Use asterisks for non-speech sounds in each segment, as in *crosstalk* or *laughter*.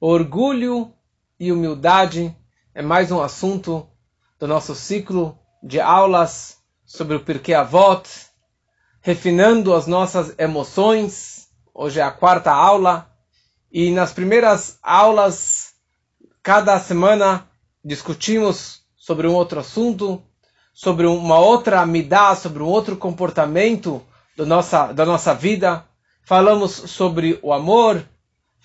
Orgulho e humildade é mais um assunto do nosso ciclo de aulas sobre o Pirkei Avot, refinando as nossas emoções. Hoje é a quarta aula e nas primeiras aulas, cada semana discutimos sobre um outro assunto, sobre uma outra amidá, sobre um outro comportamento do nossa, da nossa vida. Falamos sobre o amor,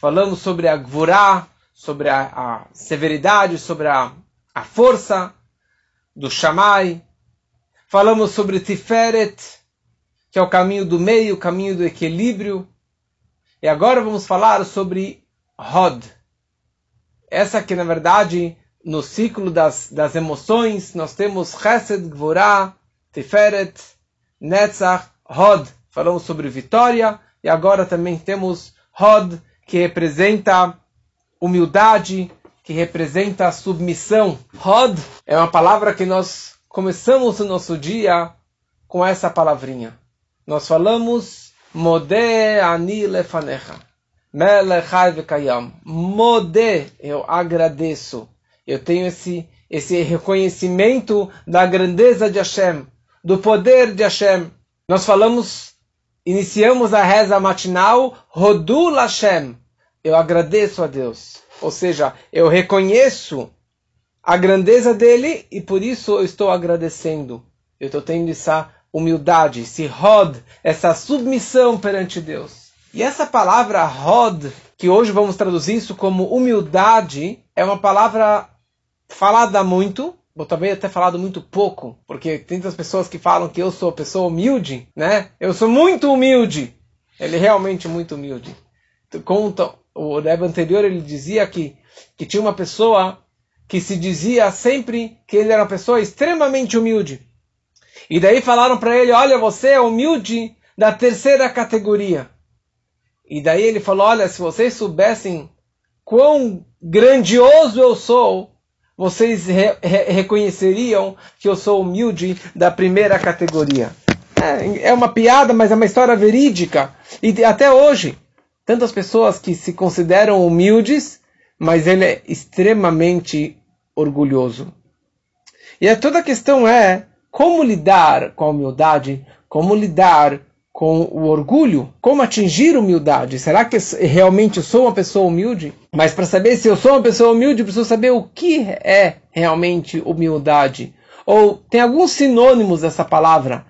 falamos sobre a gvurá, sobre a, a, severidade, sobre a, a força do Shammai. Falamos sobre Tiferet, que é o caminho do meio, o caminho do equilíbrio. E agora vamos falar sobre Hod. Essa que, na verdade, no ciclo das, das emoções, nós temos Chesed, Gvorah, Tiferet, Netzach, Hod. Falamos sobre vitória. E agora também temos Hod, que representa humildade, que representa submissão. Hod é uma palavra que nós começamos o nosso dia com essa palavrinha. Nós falamos Modé ani lefanecha. Modé, eu agradeço. Eu tenho esse, esse reconhecimento da grandeza de Hashem, do poder de Hashem. Nós falamos, iniciamos a reza matinal, Rodul Hashem. Eu agradeço a Deus. Ou seja, eu reconheço a grandeza dele e por isso eu estou agradecendo. Eu estou tendo essa humildade, esse rod, essa submissão perante Deus. E essa palavra rod, que hoje vamos traduzir isso como humildade, é uma palavra falada muito, ou também até falado muito pouco, porque tem muitas pessoas que falam que eu sou pessoa humilde, né? Eu sou muito humilde. Ele é realmente muito humilde. Conta, o Rebbe anterior ele dizia que, que tinha uma pessoa que se dizia sempre que ele era uma pessoa extremamente humilde. E daí falaram para ele: Olha, você é humilde da terceira categoria. E daí ele falou: Olha, se vocês soubessem quão grandioso eu sou, vocês re re reconheceriam que eu sou humilde da primeira categoria. É, é uma piada, mas é uma história verídica. E até hoje, tantas pessoas que se consideram humildes, mas ele é extremamente orgulhoso. E a toda a questão é como lidar com a humildade, como lidar com o orgulho, como atingir humildade. Será que realmente eu sou uma pessoa humilde? Mas para saber se eu sou uma pessoa humilde, preciso saber o que é realmente humildade. Ou tem alguns sinônimos dessa palavra: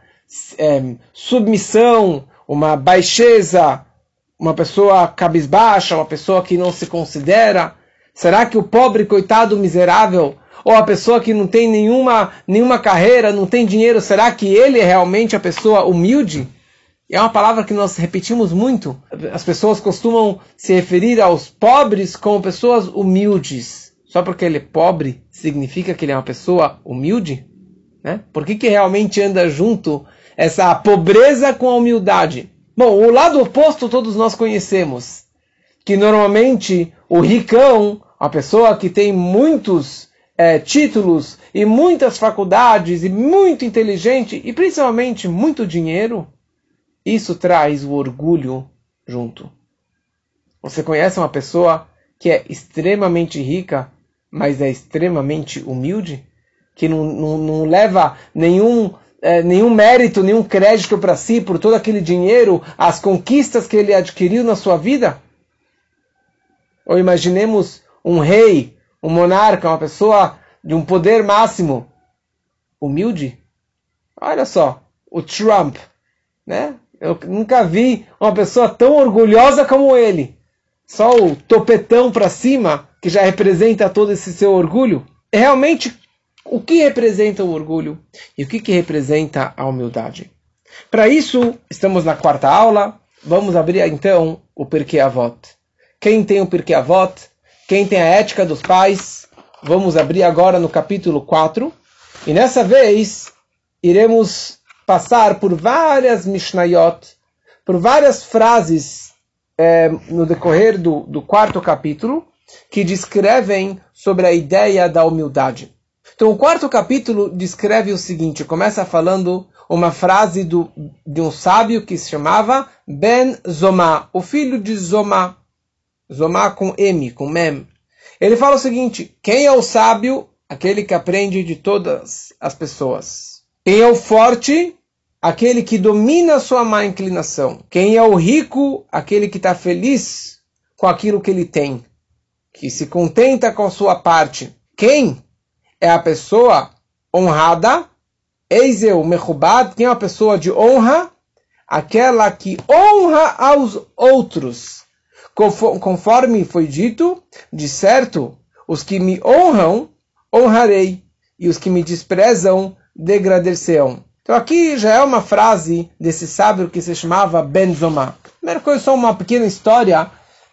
é, submissão, uma baixeza, uma pessoa cabisbaixa, uma pessoa que não se considera? Será que o pobre, coitado, miserável, ou a pessoa que não tem nenhuma, nenhuma carreira, não tem dinheiro, será que ele é realmente a pessoa humilde? É uma palavra que nós repetimos muito. As pessoas costumam se referir aos pobres como pessoas humildes. Só porque ele é pobre significa que ele é uma pessoa humilde? Né? Por que, que realmente anda junto essa pobreza com a humildade? Bom, o lado oposto todos nós conhecemos, que normalmente o ricão, a pessoa que tem muitos é, títulos e muitas faculdades e muito inteligente e principalmente muito dinheiro, isso traz o orgulho junto. Você conhece uma pessoa que é extremamente rica, mas é extremamente humilde? Que não, não, não leva nenhum é, nenhum mérito, nenhum crédito para si por todo aquele dinheiro, as conquistas que ele adquiriu na sua vida? Ou imaginemos um rei, um monarca, uma pessoa de um poder máximo, humilde? Olha só, o Trump, né? Eu nunca vi uma pessoa tão orgulhosa como ele. Só o topetão para cima, que já representa todo esse seu orgulho. É realmente o que representa o orgulho e o que, que representa a humildade. Para isso, estamos na quarta aula. Vamos abrir então o Pirkei Avot. Quem tem o Pirkei Avot? Quem tem a ética dos pais? Vamos abrir agora no capítulo 4. E nessa vez, iremos passar por várias Mishnayot, por várias frases é, no decorrer do, do quarto capítulo, que descrevem sobre a ideia da humildade. Então, o quarto capítulo descreve o seguinte: começa falando uma frase do, de um sábio que se chamava Ben Zoma, o filho de Zoma. Zomá com M, com Mem. Ele fala o seguinte: quem é o sábio? Aquele que aprende de todas as pessoas. Quem é o forte? Aquele que domina sua má inclinação. Quem é o rico? Aquele que está feliz com aquilo que ele tem. Que se contenta com a sua parte. Quem é a pessoa honrada? Eis eu, Mechubad, quem é a pessoa de honra? Aquela que honra aos outros. Conforme foi dito, de certo, os que me honram, honrarei, e os que me desprezam, degradecerão. Então aqui já é uma frase desse sábio que se chamava Benzomá. Primeira coisa, só uma pequena história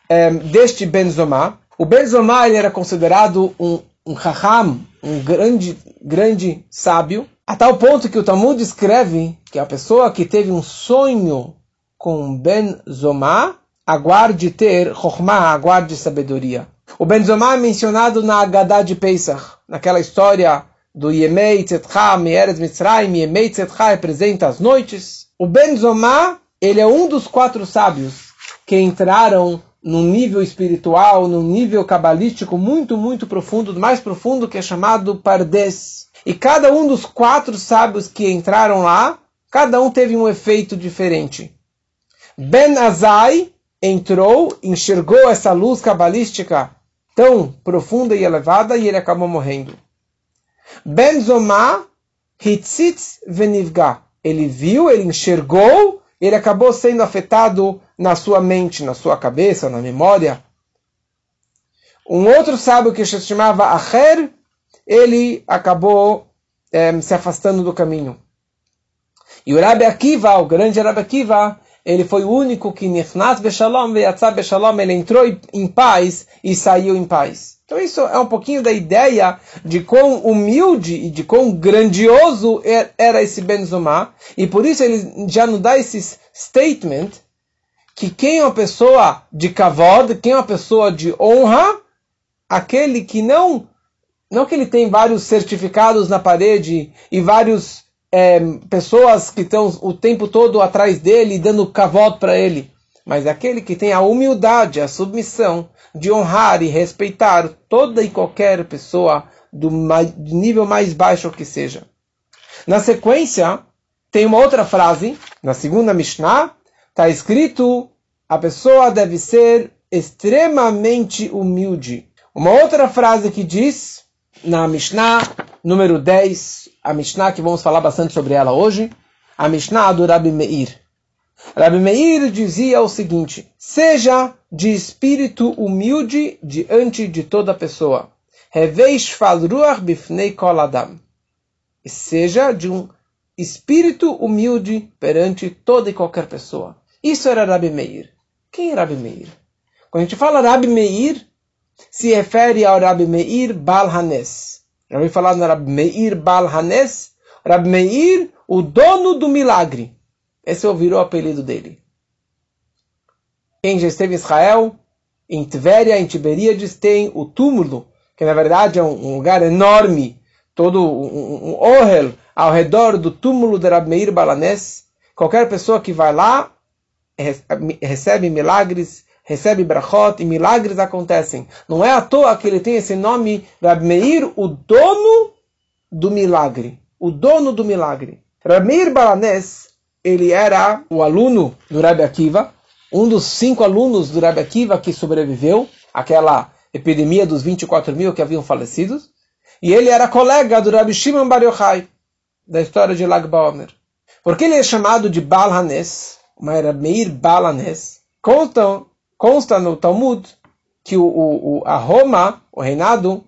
é, deste Benzomá. O Benzomá ele era considerado um, um hacham, um grande, grande sábio, a tal ponto que o Talmud escreve que a pessoa que teve um sonho com Ben Zomá aguarde ter Chokhmah, aguarde sabedoria. O Ben Zomá é mencionado na Haggadah de Pesach, naquela história do Yemei Tzetcha, Me'eretz Mitzrayim, Yemei Tzetcha representa as noites. O Ben Zomá, ele é um dos quatro sábios que entraram num nível espiritual, num nível cabalístico muito, muito profundo, mais profundo que é chamado Pardes. E cada um dos quatro sábios que entraram lá, cada um teve um efeito diferente. Ben Azai entrou, enxergou essa luz cabalística tão profunda e elevada e ele acabou morrendo. Ben Zomá Hitzitz Venivga. Ele viu, ele enxergou, ele acabou sendo afetado na sua mente, na sua cabeça, na memória. Um outro sábio que se chamava Acher ele acabou é, se afastando do caminho. E o Rabbi Akiva, o grande Rabbi Akiva, ele foi o único que Nichnat Beshalom Veyatzah Beshalom, ele entrou em paz e saiu em paz. Então isso é um pouquinho da ideia de quão humilde e de quão grandioso er, era esse Benzomá. E por isso ele já nos dá esse statement que quem é uma pessoa de kavod, quem é uma pessoa de honra, aquele que não não que ele tem vários certificados na parede e várias é, pessoas que estão o tempo todo atrás dele dando cavalo para ele. Mas aquele que tem a humildade, a submissão de honrar e respeitar toda e qualquer pessoa do, do nível mais baixo que seja. Na sequência, tem uma outra frase, na segunda Mishnah, está escrito: a pessoa deve ser extremamente humilde. Uma outra frase que diz: na Mishnah número 10, a Mishnah que vamos falar bastante sobre ela hoje, a Mishnah do Rabi Meir. Rabi Meir dizia o seguinte: seja de espírito humilde diante de toda pessoa. E seja de um espírito humilde perante toda e qualquer pessoa. Isso era Rabi Meir. Quem é Rabi Meir? Quando a gente fala Rabi Meir, se refere ao Rabbi Meir Bal Hanes. Já ouvi falar no Rabbi Meir Bal Hanes? Rabbi Meir, o dono do milagre. Esse virou o apelido dele. Quem já esteve em Israel, em Tveria, em Tiberíades, tem o túmulo, que na verdade é um, lugar enorme, todo um, um ohel ao redor do túmulo de Rabbi Meir Balanes. Qualquer pessoa que vai lá recebe milagres, recebe brachot e milagres acontecem. Não é à toa que ele tem esse nome, Rab Meir, o dono do milagre. O dono do milagre. Rab Meir Balanes, ele era o aluno do Rabbi Akiva, um dos cinco alunos do Rabbi Akiva que sobreviveu àquela epidemia dos 24 mil que haviam falecidos. E ele era colega do Rabbi Shimon Bar Yochai, da história de Lag Baomer. Por que ele é chamado de Balhanes, era Meir Balanes? Contam consta no Talmud que o, o, a Roma, o reinado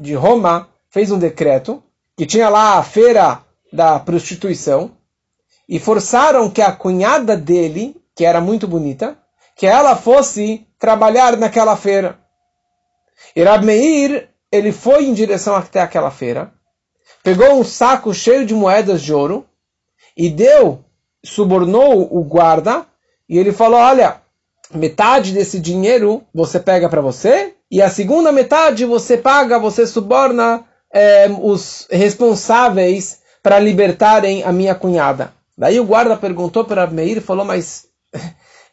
de Roma, fez um decreto que tinha lá a feira da prostituição e forçaram que a cunhada dele, que era muito bonita, que ela fosse trabalhar naquela feira. E Rab Meir, ele foi em direção até aquela feira, pegou um saco cheio de moedas de ouro e deu, subornou o guarda e ele falou: Olha, metade desse dinheiro você pega para você e a segunda metade você paga, você suborna é, os responsáveis para libertarem a minha cunhada. Daí o guarda perguntou para Meir e falou, mas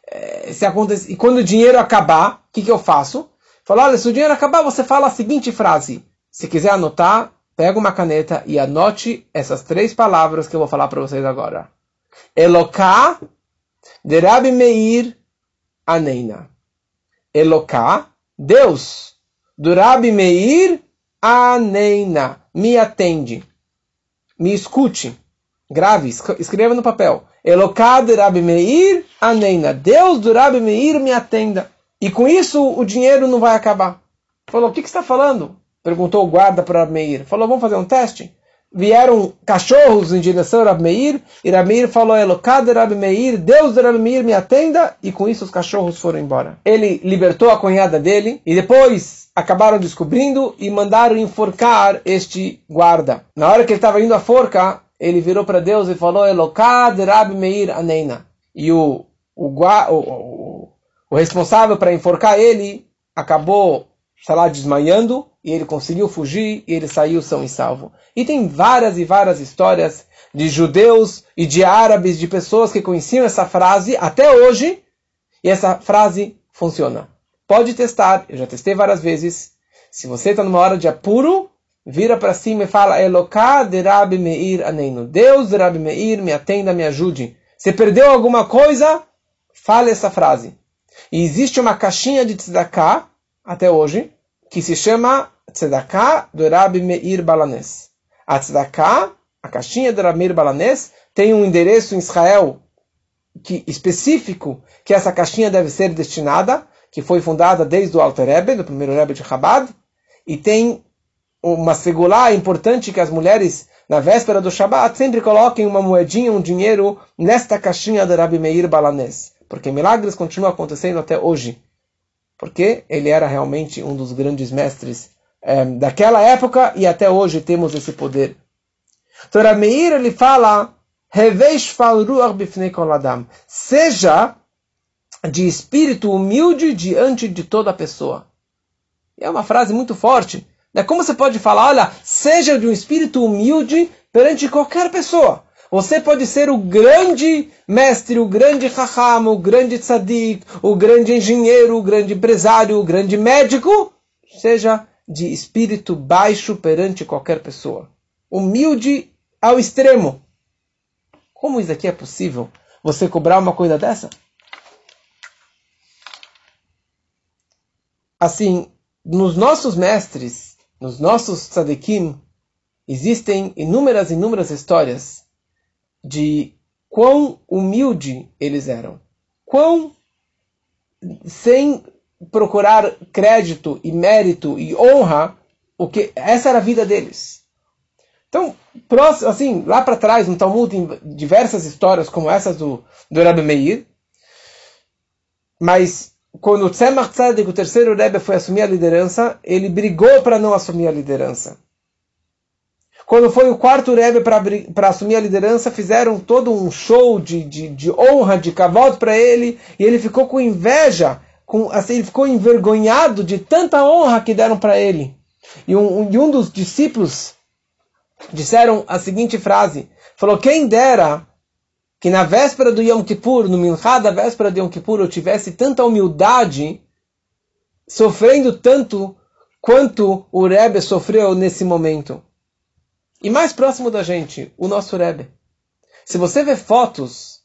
é, se acontece, e quando o dinheiro acabar, o que, que eu faço? Falo, olha, se o dinheiro acabar, você fala a seguinte frase. Se quiser anotar, pega uma caneta e anote essas três palavras que eu vou falar para vocês agora. Eloká de Rabi Meir Aneina. Eloká, Deus, do Rabi Meir Aneina. Me atende. Me escute. Grave, escreva no papel. Eloká de Rabi Meir Aneina. Deus do Rabi Meir me atenda. E com isso o dinheiro não vai acabar. Falou, o que, que você está falando? Perguntou o guarda para Rabi Meir. Falou, vamos fazer um teste? Vieram cachorros em direção a Rabi Meir. E Rabi Meir falou, Eloká de Rabi Meir. Deus do Rabi Meir me atenda. E com isso os cachorros foram embora. Ele libertou a cunhada dele. E depois acabaram descobrindo e mandaram enforcar este guarda. Na hora que ele estava indo à forca, ele virou para Deus e falou: Elokad Rabi Meir Aneina. E o, o, o, o responsável para enforcar ele acabou, sei lá, desmaiando e ele conseguiu fugir e ele saiu são e salvo. E tem várias e várias histórias de judeus e de árabes, de pessoas que conheciam essa frase até hoje e essa frase funciona. Pode testar, eu já testei várias vezes. Se você está numa hora de apuro, vira para cima e fala Eloká de Rabi Meir Aneino. Deus de Rabi Meir, me atenda, me ajude. Se perdeu alguma coisa, fale essa frase. E existe uma caixinha de tzedakah, até hoje, que se chama tzedakah do Rabi Meir Balanés. A tzedakah, a caixinha do Rabi Meir Balanés, tem um endereço em Israel que, específico que essa caixinha deve ser destinada, que foi fundada desde o Alter Rebbe, do primeiro Rebbe de Chabad, e tem uma segulá importante que as mulheres, na véspera do Shabat, sempre coloquem uma moedinha, um dinheiro nesta caixinha de Rabi Meir Balanés. Porque milagres continuam acontecendo até hoje. Porque ele era realmente um dos grandes mestres é, daquela época e até hoje temos esse poder. Então Rabi Meir ele fala Seja de espírito humilde diante de toda pessoa. É uma frase muito forte. É como você pode falar, olha, seja de um espírito humilde perante qualquer pessoa. Você pode ser o grande mestre, o grande raham, o grande tzadik, o grande engenheiro, o grande empresário, o grande médico. Seja de espírito baixo perante qualquer pessoa. Humilde ao extremo. Como isso aqui é possível? Você cobrar uma coisa dessa? Assim, nos nossos mestres, nos nossos tzadikim, existem inúmeras, inúmeras histórias de quão humilde eles eram. Quão sem procurar crédito e mérito e honra, o que essa era a vida deles. Então, próximo, assim, lá para trás, no Talmud, tem diversas histórias como essas do, do Rebbe Meir, mas quando Tzemach Tzedek, o terceiro Rebbe, foi assumir a liderança, ele brigou para não assumir a liderança. Quando foi o quarto Rebbe para assumir a liderança, fizeram todo um show de, de, de honra, de cavalo para ele, e ele ficou com inveja, com, assim, ele ficou envergonhado de tanta honra que deram para ele. E um, e um dos discípulos disseram a seguinte frase: falou, quem dera que na véspera do Yom Kippur, no Minchá da véspera do Yom Kippur, eu tivesse tanta humildade, sofrendo tanto quanto o Rebbe sofreu nesse momento. E mais próximo da gente, o nosso Rebbe. Se você vê fotos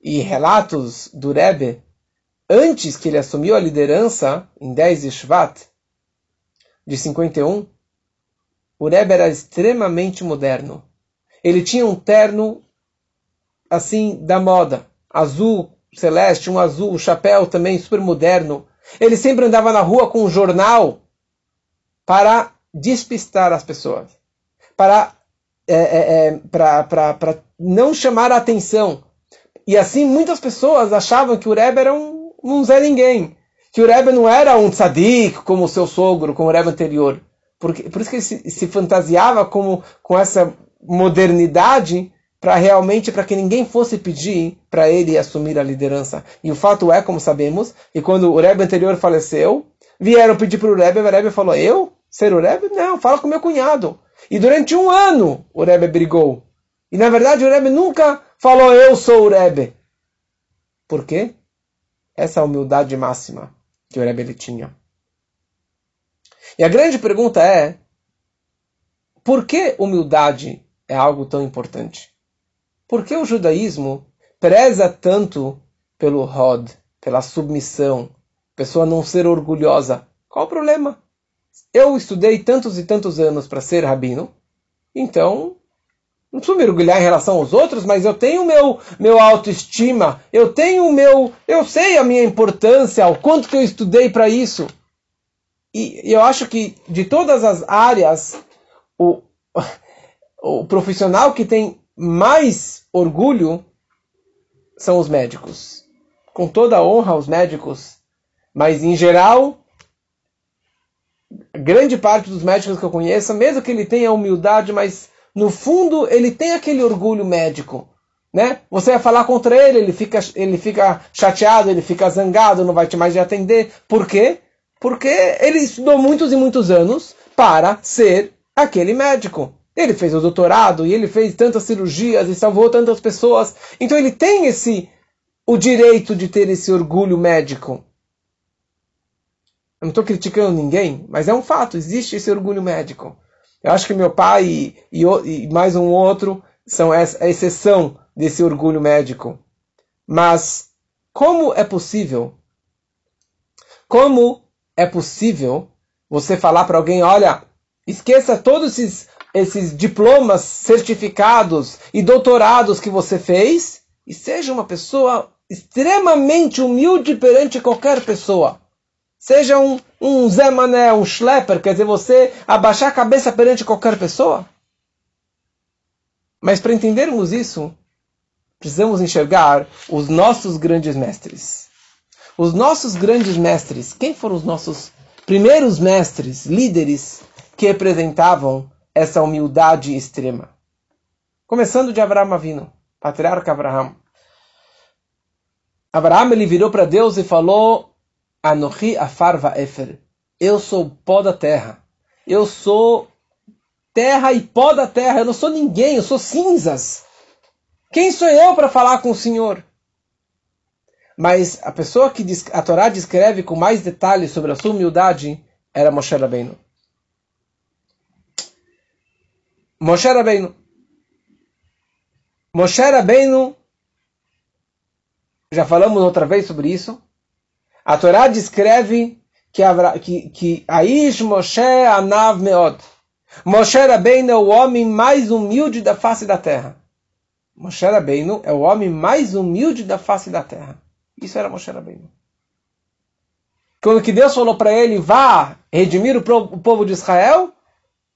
e relatos do Rebbe antes que ele assumiu a liderança, em 10 de Shvat, de 51, o Rebbe era extremamente moderno. Ele tinha um terno assim da moda, azul celeste, um azul, um chapéu também super moderno. Ele sempre andava na rua com um jornal para despistar as pessoas, para é, é, é para não chamar a atenção. E assim muitas pessoas achavam que o Rebbe era um, um Zé Ninguém, que o Rebbe não era um tzadik como o seu sogro, como o Rebbe anterior. Porque, por isso que ele se, se fantasiava como, com essa modernidade para realmente para que ninguém fosse pedir para ele assumir a liderança. E o fato é, como sabemos, que quando o Rebbe anterior faleceu, vieram pedir para o Rebbe, o Rebbe falou: "Eu ser o Rebbe? Não, fala com meu cunhado". E durante um ano o Rebbe brigou. E na verdade o Rebbe nunca falou: "Eu sou o Rebbe". Por quê? Essa é a humildade máxima que o Rebbe tinha. E a grande pergunta é: por que humildade é algo tão importante? Por que o judaísmo preza tanto pelo Rod, pela submissão, pessoa não ser orgulhosa? Qual o problema? Eu estudei tantos e tantos anos para ser rabino, então não preciso me orgulhar em relação aos outros, mas eu tenho meu meu autoestima, eu tenho o meu, eu sei a minha importância, o quanto que eu estudei para isso. E eu acho que de todas as áreas, o, *laughs* o profissional que tem mais orgulho são os médicos. Com toda a honra aos médicos, mas em geral, grande parte dos médicos que eu conheço, mesmo que ele tenha humildade, mas no fundo ele tem aquele orgulho médico. Né? Você vai falar contra ele, ele fica, ele fica chateado, ele fica zangado, não vai te mais atender. Por quê? Porque ele estudou muitos e muitos anos para ser aquele médico. Ele fez o doutorado e ele fez tantas cirurgias e salvou tantas pessoas. Então ele tem esse o direito de ter esse orgulho médico. Eu não estou criticando ninguém, mas é um fato, existe esse orgulho médico. Eu acho que meu pai e, e, e mais um outro são a exceção desse orgulho médico. Mas como é possível? Como é possível você falar para alguém, olha, esqueça todos esses, esses diplomas, certificados e doutorados que você fez e seja uma pessoa extremamente humilde perante qualquer pessoa. Seja um, um Zé Mané, um Schlepper, quer dizer, você abaixar a cabeça perante qualquer pessoa. Mas para entendermos isso, precisamos enxergar os nossos grandes mestres. Os nossos grandes mestres, quem foram os nossos primeiros mestres, líderes, que representavam essa humildade extrema? Começando de Abraão Avino, patriarca Abraão. Abraão ele virou para Deus e falou: Anohi afarva efer. Eu sou pó da terra. Eu sou terra e pó da terra. Eu não sou ninguém, eu sou cinzas. Quem sou eu para falar com o Senhor? Mas a pessoa que a Torá descreve com mais detalhes sobre a sua humildade era Moshe Rabbeinu. Moshe Rabbeinu. Moshe Rabbeinu, já falamos outra vez sobre isso. A Torá descreve que, que, que Aish Moshe Anav Meod. Moshe Rabbeinu é o homem mais humilde da face da terra. Moshe Rabbeinu é o homem mais humilde da face da terra. Isso era Moshe Rabbeinu. Quando que Deus falou para ele, vá redimir o povo de Israel,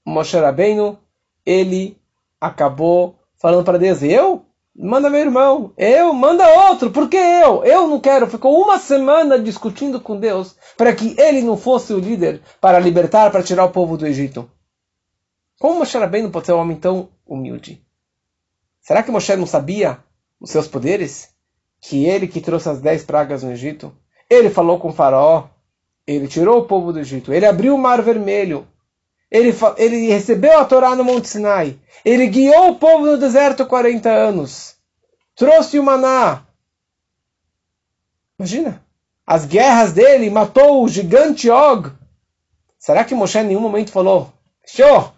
Moshe Rabbeinu, ele acabou falando para Deus, eu? Manda meu irmão, eu, manda outro, por que eu? Eu não quero. Ficou uma semana discutindo com Deus para que ele não fosse o líder para libertar, para tirar o povo do Egito. Como Moshe Rabbeinu pode ser um homem tão humilde? Será que Moshe não sabia os seus poderes? que ele que trouxe as dez pragas no Egito, ele falou com o faraó, ele tirou o povo do Egito, ele abriu o mar vermelho, ele, ele recebeu a Torá no Monte Sinai, ele guiou o povo no deserto 40 anos, trouxe o maná. Imagina, as guerras dele, matou o gigante Og. Será que Moshe em nenhum momento falou, show?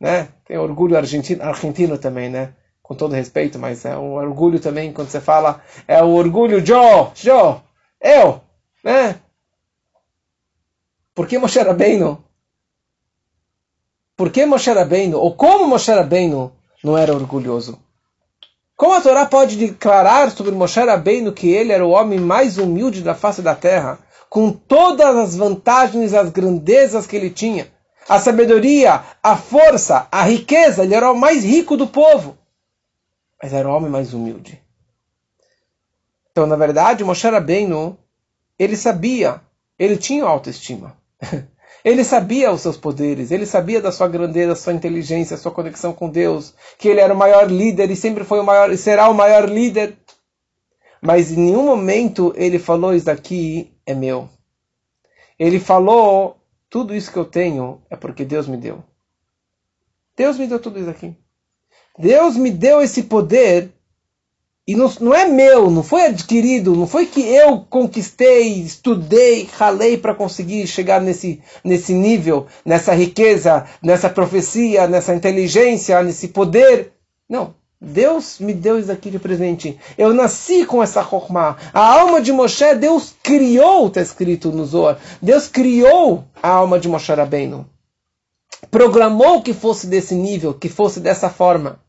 Né? Tem orgulho argentino, argentino também, né? com todo respeito, mas é um orgulho também quando você fala, é o orgulho Joe, Joe, eu, né? Por que Moshe Rabbeinu? Por que Moshe Rabbeinu, ou como Moshe Rabbeinu não era orgulhoso? Como a Torá pode declarar sobre Moshe Rabbeinu que ele era o homem mais humilde da face da terra, com todas as vantagens, as grandezas que ele tinha, a sabedoria, a força, a riqueza, ele era o mais rico do povo mas era o homem mais humilde. Então, na verdade, Moshe Rabbeinu, ele sabia, ele tinha autoestima. *laughs* Ele sabia os seus poderes, ele sabia da sua grandeza, sua inteligência, sua conexão com Deus, que ele era o maior líder e sempre foi o maior e será o maior líder. Mas em nenhum momento ele falou isso daqui é meu. Ele falou tudo isso que eu tenho é porque Deus me deu. Deus me deu tudo isso aqui. Deus me deu esse poder E não, não é meu, não foi adquirido, não foi que eu conquistei, estudei, ralei para conseguir chegar nesse, nesse nível, nessa riqueza, nessa profecia, nessa inteligência, nesse poder. Não. Deus me deu isso aqui de presente. Eu nasci com essa Chokhmah. A alma de Moshe, Deus criou, está escrito no Zohar. Deus criou a alma de Moshe Rabbeinu. Programou que fosse desse nível, que fosse dessa forma.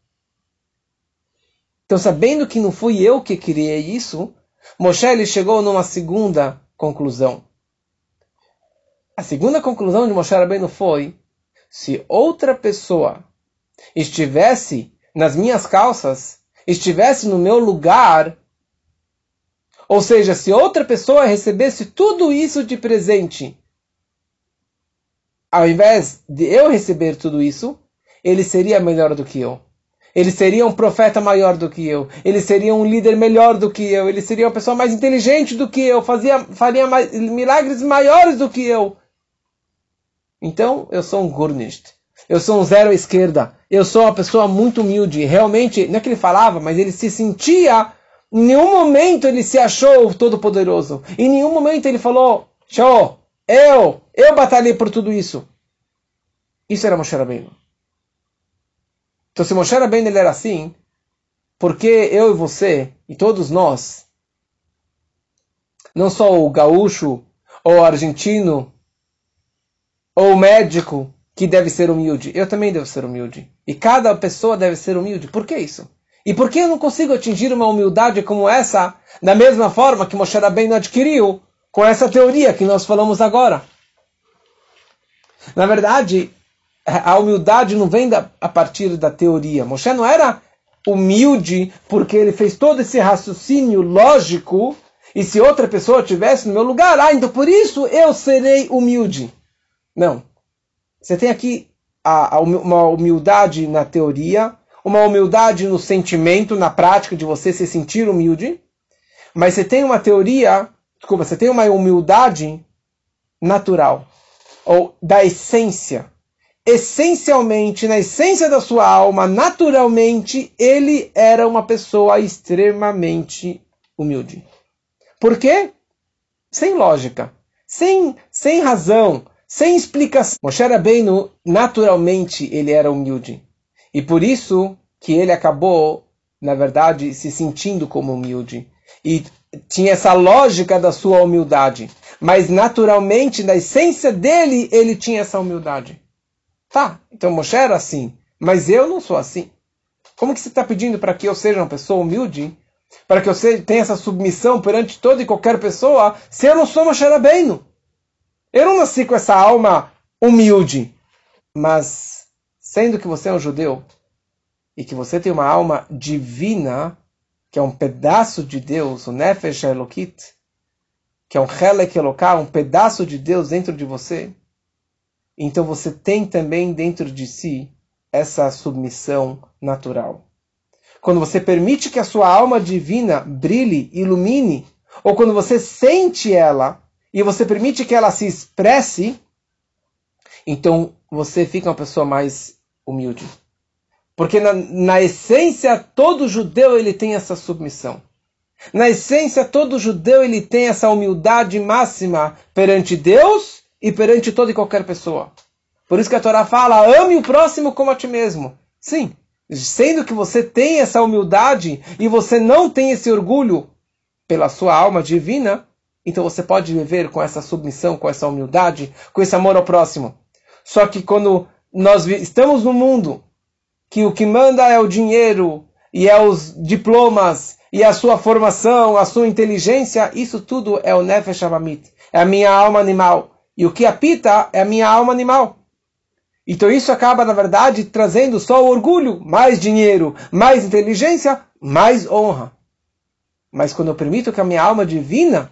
Então, sabendo que não fui eu que criei isso, Moshe ele chegou numa segunda conclusão. A segunda conclusão de Moshe Rabbeinu foi: se outra pessoa estivesse nas minhas calças, estivesse no meu lugar, ou seja, se outra pessoa recebesse tudo isso de presente, ao invés de eu receber tudo isso, ele seria melhor do que eu. Ele seria um profeta maior do que eu. Ele seria um líder melhor do que eu. Ele seria uma pessoa mais inteligente do que eu. Fazia, faria mais, milagres maiores do que eu. Então, eu sou um Gurnist. Eu sou um zero à esquerda. Eu sou uma pessoa muito humilde. Realmente, não é que ele falava, mas ele se sentia. Em nenhum momento ele se achou todo-poderoso. Em nenhum momento ele falou: Show, eu, eu batalhei por tudo isso. Isso era Moshe Rabbeinu. Então, se Moshe Rabbeinu era assim, porque eu e você, e todos nós, não só o gaúcho, ou o argentino, ou o médico, que deve ser humilde, eu também devo ser humilde. E cada pessoa deve ser humilde. Por que isso? E por que eu não consigo atingir uma humildade como essa, da mesma forma que Moshe Rabbeinu adquiriu, com essa teoria que nós falamos agora? Na verdade, a humildade não vem da, a partir da teoria. Moshe não era humilde porque ele fez todo esse raciocínio lógico e se outra pessoa estivesse no meu lugar, ah, então por isso eu serei humilde. Não. Você tem aqui a, a, uma humildade na teoria, uma humildade no sentimento, na prática de você se sentir humilde, mas você tem uma teoria, desculpa, você tem uma humildade natural, ou da essência essencialmente, na essência da sua alma, naturalmente, ele era uma pessoa extremamente humilde. Por quê? Sem lógica, sem, sem razão, sem explicação. Moshe Rabbeinu, naturalmente, ele era humilde. E por isso que ele acabou, na verdade, se sentindo como humilde. E tinha essa lógica da sua humildade. Mas naturalmente, na essência dele, ele tinha essa humildade. Tá, então Moshe era assim, mas eu não sou assim. Como que você está pedindo para que eu seja uma pessoa humilde? Para que eu tenha essa submissão perante toda e qualquer pessoa, se eu não sou Moshe Rabbeinu? Eu não nasci com essa alma humilde. Mas, sendo que você é um judeu, e que você tem uma alma divina, que é um pedaço de Deus, o Nefesh Elokit, que é um Helek Eloká, um pedaço de Deus dentro de você, então você tem também dentro de si essa submissão natural. Quando você permite que a sua alma divina brilhe, ilumine, ou quando você sente ela e você permite que ela se expresse, então você fica uma pessoa mais humilde. Porque na, na essência todo judeu ele tem essa submissão. Na essência todo judeu ele tem essa humildade máxima perante Deus e perante toda e qualquer pessoa. Por isso que a Torá fala: ame o próximo como a ti mesmo. Sim, sendo que você tem essa humildade e você não tem esse orgulho pela sua alma divina, então você pode viver com essa submissão, com essa humildade, com esse amor ao próximo. Só que quando nós estamos no mundo que o que manda é o dinheiro e é os diplomas e a sua formação, a sua inteligência, isso tudo é o Nefesh Amamit, é a minha alma animal. E o que apita é a minha alma animal. Então isso acaba, na verdade, trazendo só o orgulho, mais dinheiro, mais inteligência, mais honra. Mas quando eu permito que a minha alma divina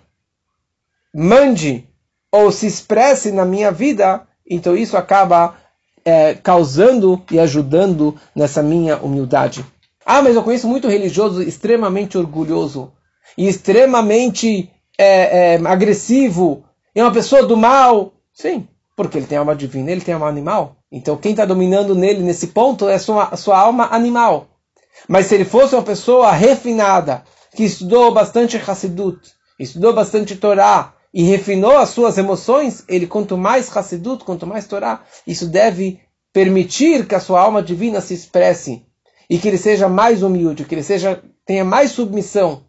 mande ou se expresse na minha vida, então isso acaba é, causando e ajudando nessa minha humildade. Ah, mas eu conheço muito religioso extremamente orgulhoso e extremamente é, é, agressivo é uma pessoa do mal? Sim, porque ele tem alma divina, ele tem alma animal. Então quem está dominando nele nesse ponto é sua, sua alma animal. Mas se ele fosse uma pessoa refinada, que estudou bastante Hassidut, estudou bastante Torá e refinou as suas emoções, ele quanto mais Hassidut, quanto mais Torá, isso deve permitir que a sua alma divina se expresse e que ele seja mais humilde, que ele seja tenha mais submissão.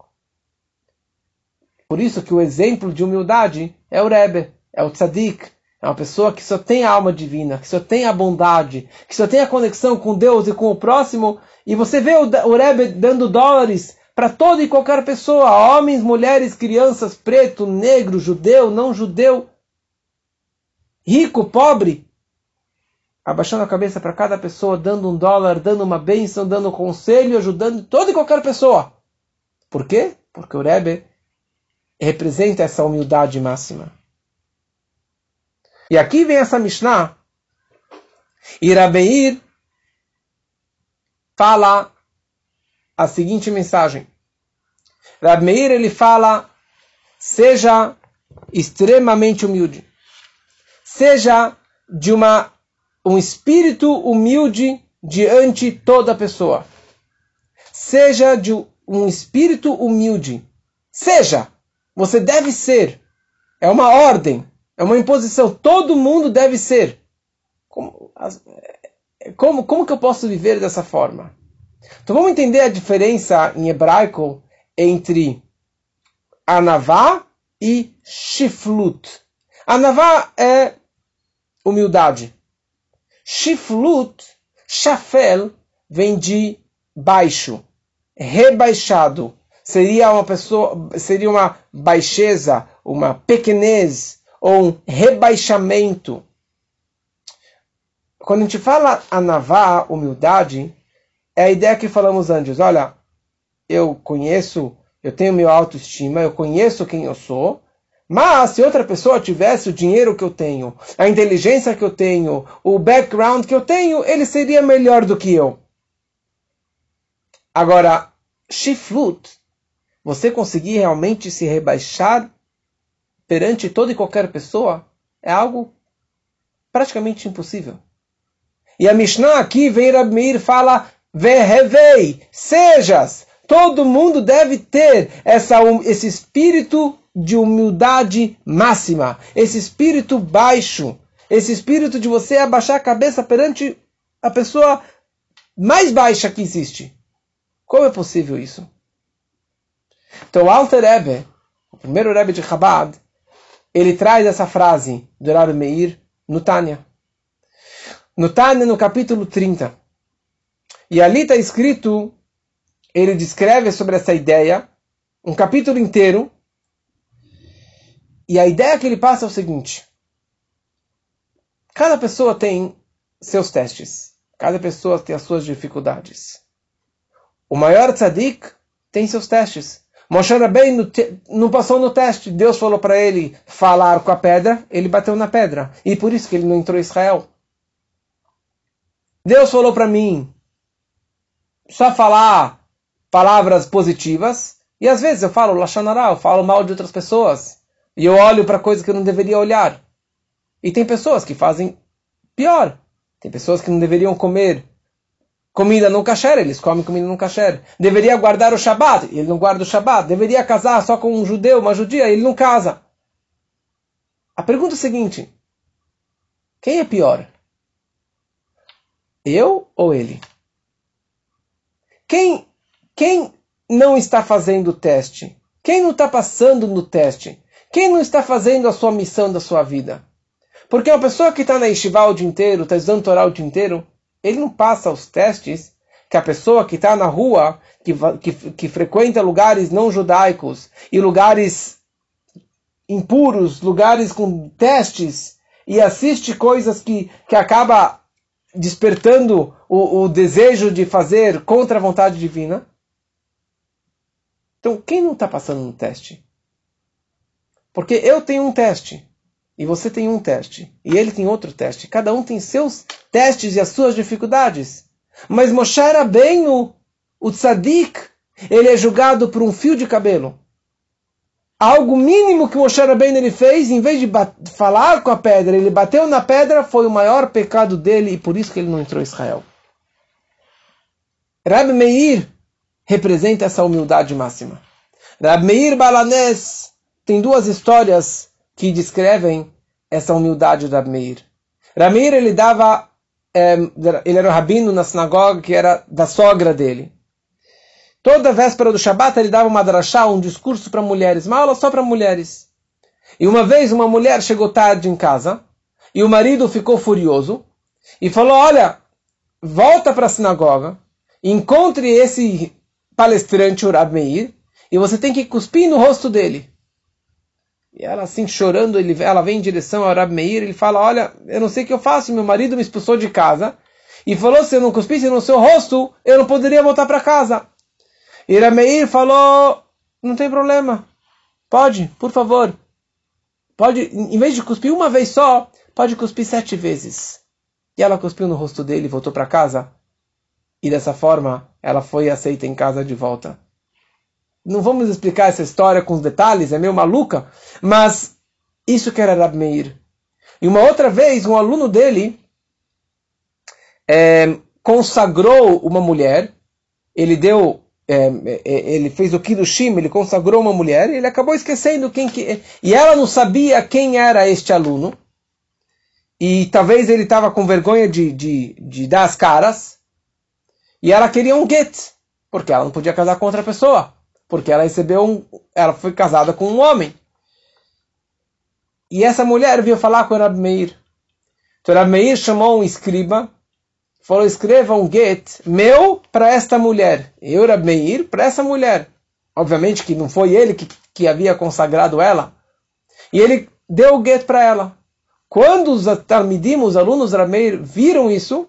Por isso que o exemplo de humildade é o Rebbe, é o Tzadik, é uma pessoa que só tem a alma divina, que só tem a bondade, que só tem a conexão com Deus e com o próximo. E você vê o, Rebbe dando dólares para toda e qualquer pessoa, homens, mulheres, crianças, preto, negro, judeu, não judeu, rico, pobre, abaixando a cabeça para cada pessoa, dando um dólar, dando uma bênção, dando um conselho, ajudando toda e qualquer pessoa. Por quê? Porque o Rebbe representa essa humildade máxima. E aqui vem essa Mishnah. E Rabeir fala a seguinte mensagem. Rabeir ele fala: seja extremamente humilde, seja de uma um espírito humilde diante toda pessoa, seja de um espírito humilde, seja, você deve ser, é uma ordem. É uma imposição. Todo mundo deve ser. Como, como, como que eu posso viver dessa forma? Então vamos entender a diferença em hebraico entre anavá e shiflut. Anavá é humildade. Shiflut, shafel, vem de baixo, rebaixado. Seria uma pessoa, seria uma baixeza, uma pequenez, ou um rebaixamento. Quando a gente fala anavá, humildade, é a ideia que falamos antes. Olha, eu conheço, eu tenho meu autoestima, eu conheço quem eu sou, mas se outra pessoa tivesse o dinheiro que eu tenho, a inteligência que eu tenho, o background que eu tenho, ele seria melhor do que eu. Agora, shiflut, você conseguir realmente se rebaixar perante toda e qualquer pessoa é algo praticamente impossível. E a Mishnah aqui vem Rabmir fala Verrevei, sejas. Todo mundo deve ter essa, esse espírito de humildade máxima, esse espírito baixo, esse espírito de você abaixar a cabeça perante a pessoa mais baixa que existe. Como é possível isso? Então, o Alter Rebbe, o primeiro Rebbe de Chabad, ele traz essa frase do Rabi Meir no Tânia. No Tânia, no capítulo 30. E ali está escrito, ele descreve sobre essa ideia, um capítulo inteiro. E a ideia que ele passa é o seguinte: cada pessoa tem seus testes, cada pessoa tem as suas dificuldades. O maior tzadik tem seus testes. Moshe Rabbeinu não passou no teste. Deus falou para ele falar com a pedra, ele bateu na pedra. E por isso que ele não entrou em Israel. Deus falou para mim só falar palavras positivas. E às vezes eu falo lachanará, eu falo mal de outras pessoas. E eu olho para coisas que eu não deveria olhar. E tem pessoas que fazem pior. Tem pessoas que não deveriam comer comida no kasher, eles comem comida no kasher. Deveria guardar o Shabat, ele não guarda o Shabat. Deveria casar só com um judeu, uma judia, ele não casa. A pergunta é a seguinte: quem é pior? Eu ou ele? Quem, quem não está fazendo o teste? Quem não está passando no teste? Quem não está fazendo a sua missão da sua vida? Porque uma pessoa que está na Yeshiva o dia inteiro, está estudando Torá o dia inteiro, ele não passa os testes que a pessoa que está na rua, que, que, que frequenta lugares não judaicos e lugares impuros, lugares com testes, e assiste coisas que, que acaba despertando o, o desejo de fazer contra a vontade divina. Então, quem não está passando no teste? Porque eu tenho um teste. E você tem um teste. E ele tem outro teste. Cada um tem seus testes e as suas dificuldades. Mas Moshe era bem o, o tzadik. Ele é julgado por um fio de cabelo. Algo mínimo que Moshe Rabbeinu ele fez, em vez de falar com a pedra, ele bateu na pedra, foi o maior pecado dele e por isso que ele não entrou em Israel. Rab Meir representa essa humildade máxima. Rab Meir Balanés tem duas histórias que descrevem essa humildade de Rab Meir. Rab Meir ele dava, é, ele era o rabino na sinagoga que era da sogra dele. Toda véspera do Shabat ele dava uma drachá, um discurso para mulheres, uma aula só para mulheres. E uma vez uma mulher chegou tarde em casa e o marido ficou furioso e falou: Olha, volta para a sinagoga, encontre esse palestrante, o Rab Meir, e você tem que cuspir no rosto dele. E ela assim chorando, ele, ela vem em direção ao Rab Meir, ele fala, olha, eu não sei o que eu faço, meu marido me expulsou de casa, e falou, se eu não cuspisse no seu rosto, eu não poderia voltar para casa. E Rab Meir falou, não tem problema, pode, por favor, pode, em vez de cuspir uma vez só, pode cuspir sete vezes. E ela cuspiu no rosto dele e voltou para casa. E dessa forma, ela foi aceita em casa de volta. Não vamos explicar essa história com os detalhes, é meio maluca, mas isso que era Rab Meir. E uma outra vez, um aluno dele é, consagrou uma mulher, ele deu, é, é ele fez o Kiddushim, ele consagrou uma mulher, e ele acabou esquecendo quem que... E ela não sabia quem era este aluno, e talvez ele estava com vergonha de, de, de dar as caras, e ela queria um get, porque ela não podia casar com outra pessoa porque ela recebeu um, ela foi casada com um homem. E essa mulher veio falar com o Rab Meir. Então Rab Meir chamou um escriba, falou: escreva um get meu para esta mulher. Eu, Rab Meir, para essa mulher. Obviamente que não foi ele que, que havia consagrado ela. E ele deu o get para ela. Quando os Talmidim, os alunos Rab Meir, viram isso,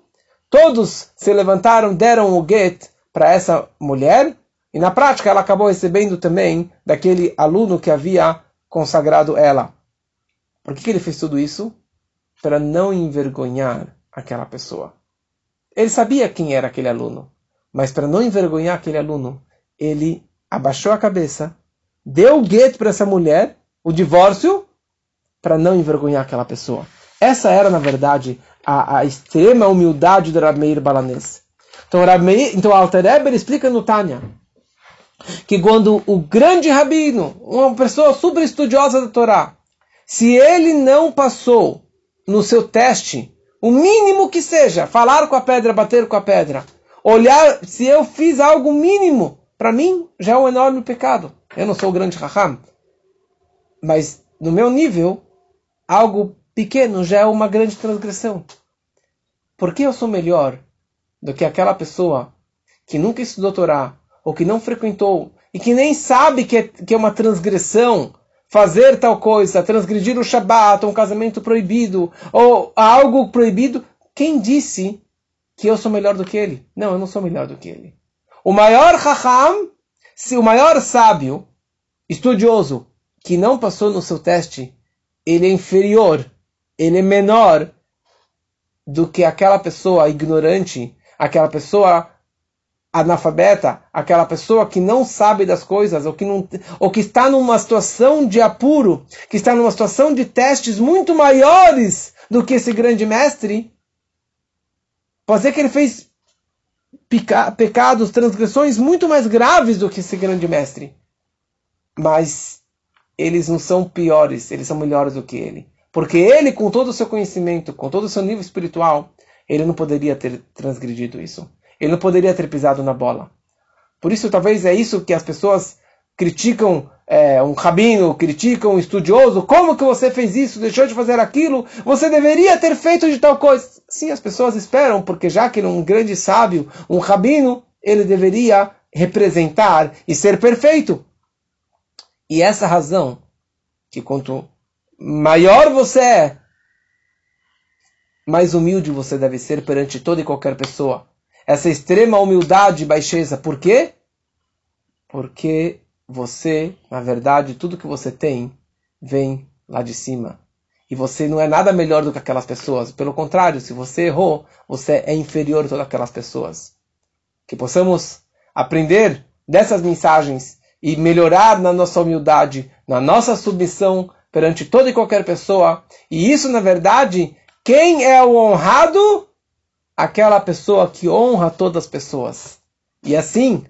todos se levantaram, deram o get para essa mulher e na prática ela acabou recebendo também daquele aluno que havia consagrado ela. Por que, que ele fez tudo isso? Para não envergonhar aquela pessoa. Ele sabia quem era aquele aluno, mas para não envergonhar aquele aluno, ele abaixou a cabeça, deu o gueto para essa mulher, o divórcio, para não envergonhar aquela pessoa. Essa era, na verdade, a, a extrema humildade do Rameir Balanês. Então, Rameir, então Alter Eber explica no Tânia que quando o grande rabino, uma pessoa super estudiosa da Torá, se ele não passou no seu teste, o mínimo que seja, falar com a pedra, bater com a pedra, olhar se eu fiz algo mínimo, para mim já é um enorme pecado. Eu não sou o grande raham, mas no meu nível, algo pequeno já é uma grande transgressão. Por que eu sou melhor do que aquela pessoa que nunca estudou Torá, ou que não frequentou, e que nem sabe que é, que é uma transgressão fazer tal coisa, transgredir o Shabat, um casamento proibido, ou algo proibido, quem disse que eu sou melhor do que ele? Não, eu não sou melhor do que ele. O maior Raham, o maior sábio, estudioso, que não passou no seu teste, ele é inferior, ele é menor do que aquela pessoa ignorante, aquela pessoa analfabeta, aquela pessoa que não sabe das coisas, ou que, não, ou que está numa situação de apuro, que está numa situação de testes muito maiores do que esse grande mestre, pode ser que ele fez pecados, transgressões muito mais graves do que esse grande mestre. Mas eles não são piores, eles são melhores do que ele. Porque ele, com todo o seu conhecimento, com todo o seu nível espiritual, ele não poderia ter transgredido isso. Ele não poderia ter pisado na bola. Por isso, talvez é isso que as pessoas criticam é, um rabino, criticam um estudioso. Como que você fez isso? Deixou de fazer aquilo? Você deveria ter feito de tal coisa. Sim, as pessoas esperam, porque já que ele é um grande sábio, um rabino, ele deveria representar e ser perfeito. E essa razão, que quanto maior você é, mais humilde você deve ser perante toda e qualquer pessoa essa extrema humildade e baixeza. Por quê? Porque você, na verdade, tudo que você tem vem lá de cima. E você não é nada melhor do que aquelas pessoas. Pelo contrário, se você errou, você é inferior a todas aquelas pessoas. Que possamos aprender dessas mensagens e melhorar na nossa humildade, na nossa submissão perante toda e qualquer pessoa. E isso, na verdade, quem é o honrado aquela pessoa que honra todas as pessoas. E assim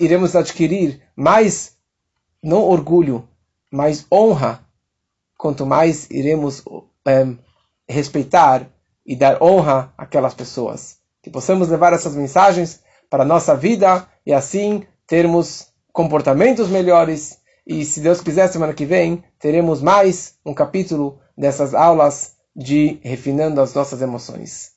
iremos adquirir mais, não orgulho, mais honra, quanto mais iremos é, respeitar e dar honra àquelas pessoas. Que possamos levar essas mensagens para a nossa vida e assim termos comportamentos melhores. E se Deus quiser, semana que vem, teremos mais um capítulo dessas aulas de refinando as nossas emoções.